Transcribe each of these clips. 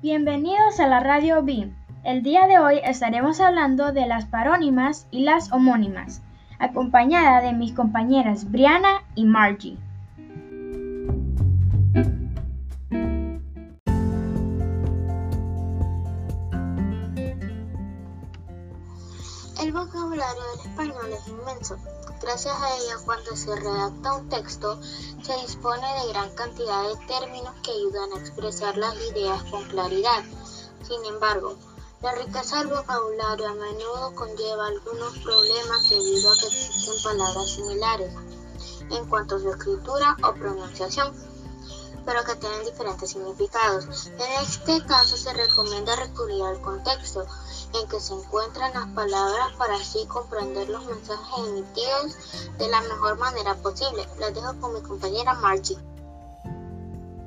Bienvenidos a la Radio BIM. El día de hoy estaremos hablando de las parónimas y las homónimas, acompañada de mis compañeras Briana y Margie. El vocabulario del español es inmenso. Gracias a ella, cuando se redacta un texto, se dispone de gran cantidad de términos que ayudan a expresar las ideas con claridad. Sin embargo, la riqueza del vocabulario a menudo conlleva algunos problemas debido a que existen palabras similares en cuanto a su escritura o pronunciación pero que tienen diferentes significados. En este caso se recomienda recurrir al contexto en que se encuentran las palabras para así comprender los mensajes emitidos de la mejor manera posible. Las dejo con mi compañera Margie.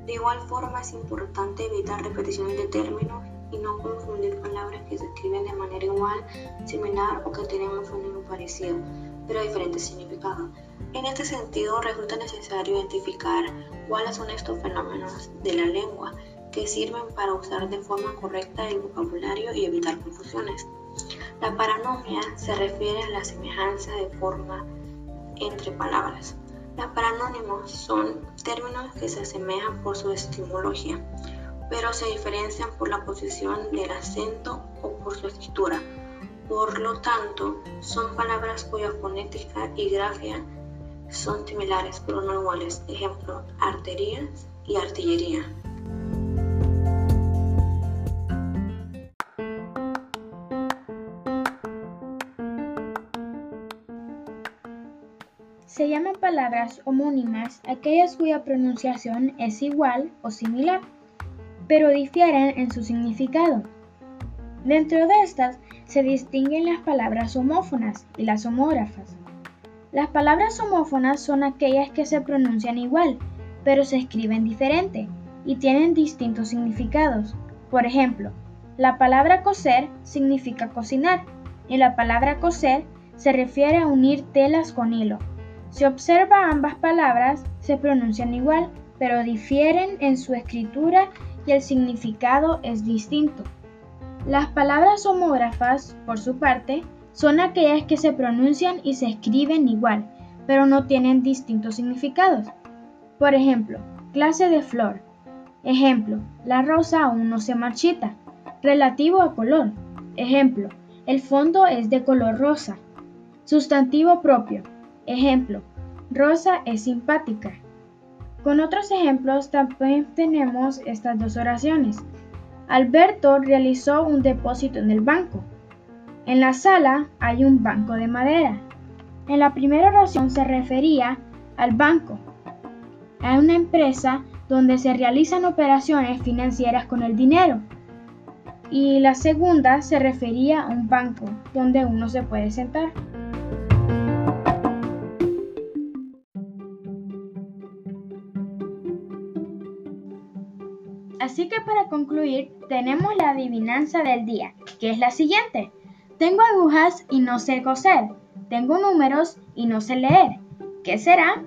De igual forma es importante evitar repeticiones de términos y no confundir palabras que se escriben de manera igual, similar o que tienen un sonido parecido, pero diferentes significados. En este sentido, resulta necesario identificar cuáles son estos fenómenos de la lengua que sirven para usar de forma correcta el vocabulario y evitar confusiones. La paranomia se refiere a la semejanza de forma entre palabras. Los paranónimos son términos que se asemejan por su etimología, pero se diferencian por la posición del acento o por su escritura. Por lo tanto, son palabras cuya fonética y grafía son similares pero no iguales. Ejemplo, arterías y artillería. Se llaman palabras homónimas aquellas cuya pronunciación es igual o similar, pero difieren en su significado. Dentro de estas se distinguen las palabras homófonas y las homógrafas. Las palabras homófonas son aquellas que se pronuncian igual, pero se escriben diferente y tienen distintos significados. Por ejemplo, la palabra coser significa cocinar y la palabra coser se refiere a unir telas con hilo. Si observa ambas palabras, se pronuncian igual, pero difieren en su escritura y el significado es distinto. Las palabras homógrafas, por su parte, son aquellas que se pronuncian y se escriben igual, pero no tienen distintos significados. Por ejemplo, clase de flor. Ejemplo, la rosa aún no se marchita. Relativo a color. Ejemplo, el fondo es de color rosa. Sustantivo propio. Ejemplo, Rosa es simpática. Con otros ejemplos también tenemos estas dos oraciones. Alberto realizó un depósito en el banco. En la sala hay un banco de madera. En la primera oración se refería al banco, a una empresa donde se realizan operaciones financieras con el dinero. Y la segunda se refería a un banco donde uno se puede sentar. Así que para concluir tenemos la adivinanza del día, que es la siguiente. Tengo agujas y no sé coser. Tengo números y no sé leer. ¿Qué será?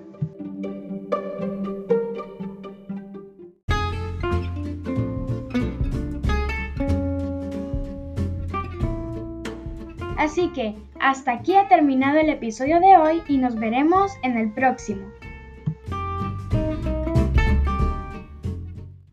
Así que hasta aquí ha terminado el episodio de hoy y nos veremos en el próximo.